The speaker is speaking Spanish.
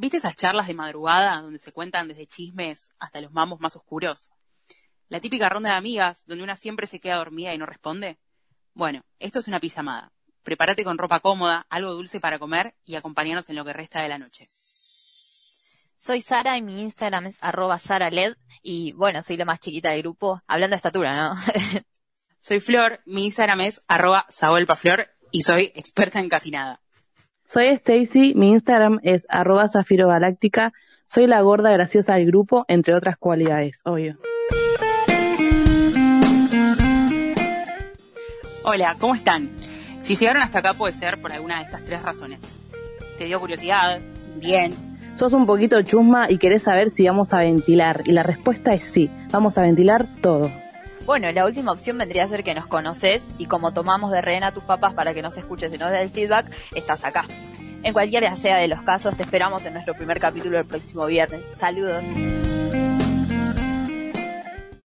¿Viste esas charlas de madrugada donde se cuentan desde chismes hasta los mamos más oscuros? La típica ronda de amigas donde una siempre se queda dormida y no responde. Bueno, esto es una pijamada. Prepárate con ropa cómoda, algo dulce para comer y acompáñanos en lo que resta de la noche. Soy Sara y mi Instagram es arroba saraled y bueno, soy la más chiquita del grupo, hablando de estatura, ¿no? soy Flor, mi Instagram es arroba sabuelpaflor y soy experta en casi nada. Soy Stacy, mi Instagram es arroba zafirogaláctica, soy la gorda graciosa del grupo, entre otras cualidades, obvio. Hola, ¿cómo están? Si llegaron hasta acá puede ser por alguna de estas tres razones. ¿Te dio curiosidad? Bien. Sos un poquito chusma y querés saber si vamos a ventilar. Y la respuesta es sí, vamos a ventilar todo. Bueno, la última opción vendría a ser que nos conoces y como tomamos de rehén a tus papás para que nos escuches y nos des el feedback, estás acá. En cualquiera sea de los casos, te esperamos en nuestro primer capítulo el próximo viernes. Saludos.